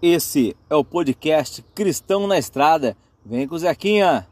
Esse é o podcast Cristão na Estrada. Vem com o Zequinha.